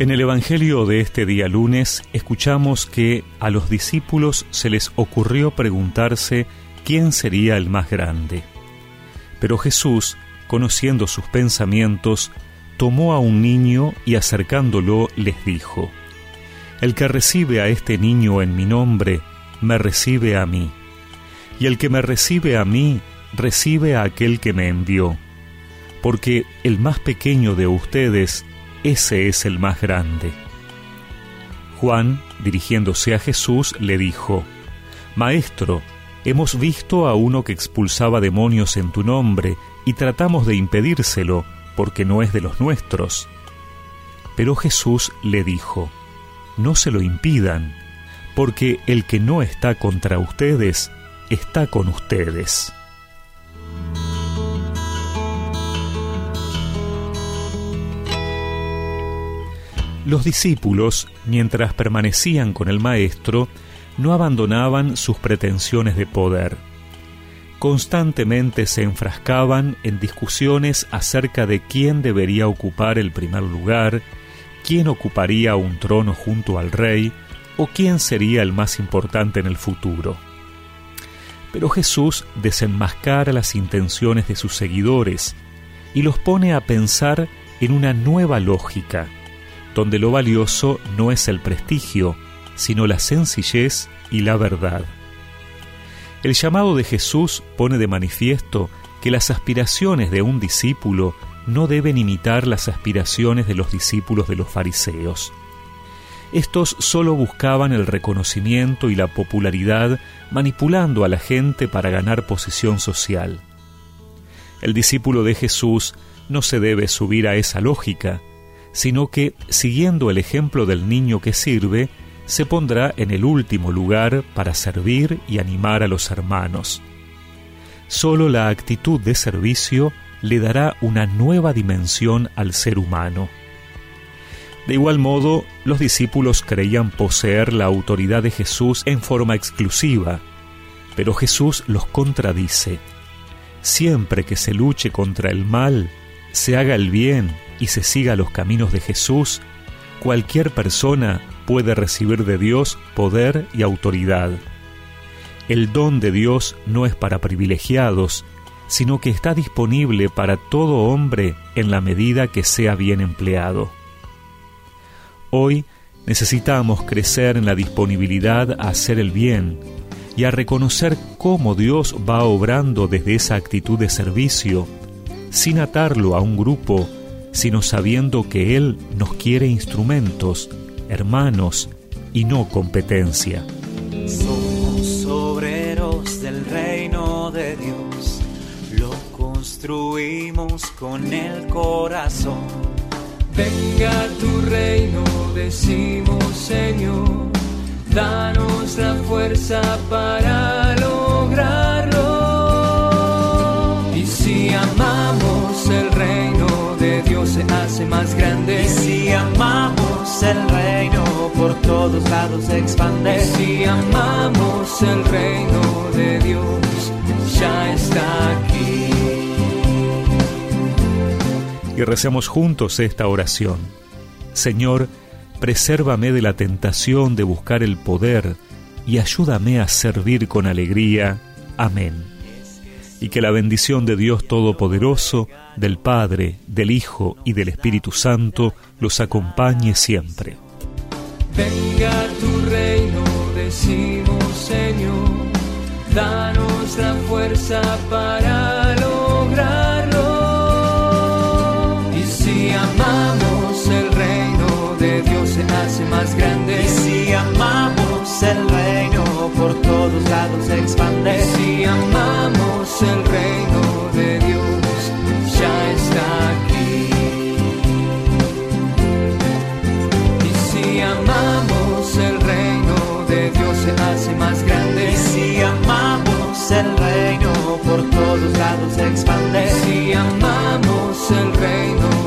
En el Evangelio de este día lunes escuchamos que a los discípulos se les ocurrió preguntarse quién sería el más grande. Pero Jesús, conociendo sus pensamientos, tomó a un niño y acercándolo les dijo, El que recibe a este niño en mi nombre, me recibe a mí, y el que me recibe a mí, recibe a aquel que me envió, porque el más pequeño de ustedes ese es el más grande. Juan, dirigiéndose a Jesús, le dijo, Maestro, hemos visto a uno que expulsaba demonios en tu nombre y tratamos de impedírselo, porque no es de los nuestros. Pero Jesús le dijo, No se lo impidan, porque el que no está contra ustedes, está con ustedes. Los discípulos, mientras permanecían con el Maestro, no abandonaban sus pretensiones de poder. Constantemente se enfrascaban en discusiones acerca de quién debería ocupar el primer lugar, quién ocuparía un trono junto al rey, o quién sería el más importante en el futuro. Pero Jesús desenmascara las intenciones de sus seguidores y los pone a pensar en una nueva lógica donde lo valioso no es el prestigio, sino la sencillez y la verdad. El llamado de Jesús pone de manifiesto que las aspiraciones de un discípulo no deben imitar las aspiraciones de los discípulos de los fariseos. Estos solo buscaban el reconocimiento y la popularidad manipulando a la gente para ganar posición social. El discípulo de Jesús no se debe subir a esa lógica, sino que, siguiendo el ejemplo del niño que sirve, se pondrá en el último lugar para servir y animar a los hermanos. Solo la actitud de servicio le dará una nueva dimensión al ser humano. De igual modo, los discípulos creían poseer la autoridad de Jesús en forma exclusiva, pero Jesús los contradice. Siempre que se luche contra el mal, se haga el bien y se siga los caminos de Jesús, cualquier persona puede recibir de Dios poder y autoridad. El don de Dios no es para privilegiados, sino que está disponible para todo hombre en la medida que sea bien empleado. Hoy necesitamos crecer en la disponibilidad a hacer el bien y a reconocer cómo Dios va obrando desde esa actitud de servicio, sin atarlo a un grupo sino sabiendo que Él nos quiere instrumentos, hermanos y no competencia. Somos obreros del reino de Dios, lo construimos con el corazón. Venga tu reino, decimos Señor, danos la fuerza para amamos el reino, por todos lados se expande. Y si amamos el reino de Dios, ya está aquí. Y recemos juntos esta oración. Señor, presérvame de la tentación de buscar el poder y ayúdame a servir con alegría. Amén y que la bendición de Dios Todopoderoso, del Padre, del Hijo y del Espíritu Santo los acompañe siempre. Venga tu reino, decimos Señor, danos la fuerza para lograrlo. Y si amamos el reino de Dios se hace más grande. el reino, por todos lados expande. Si amamos el reino,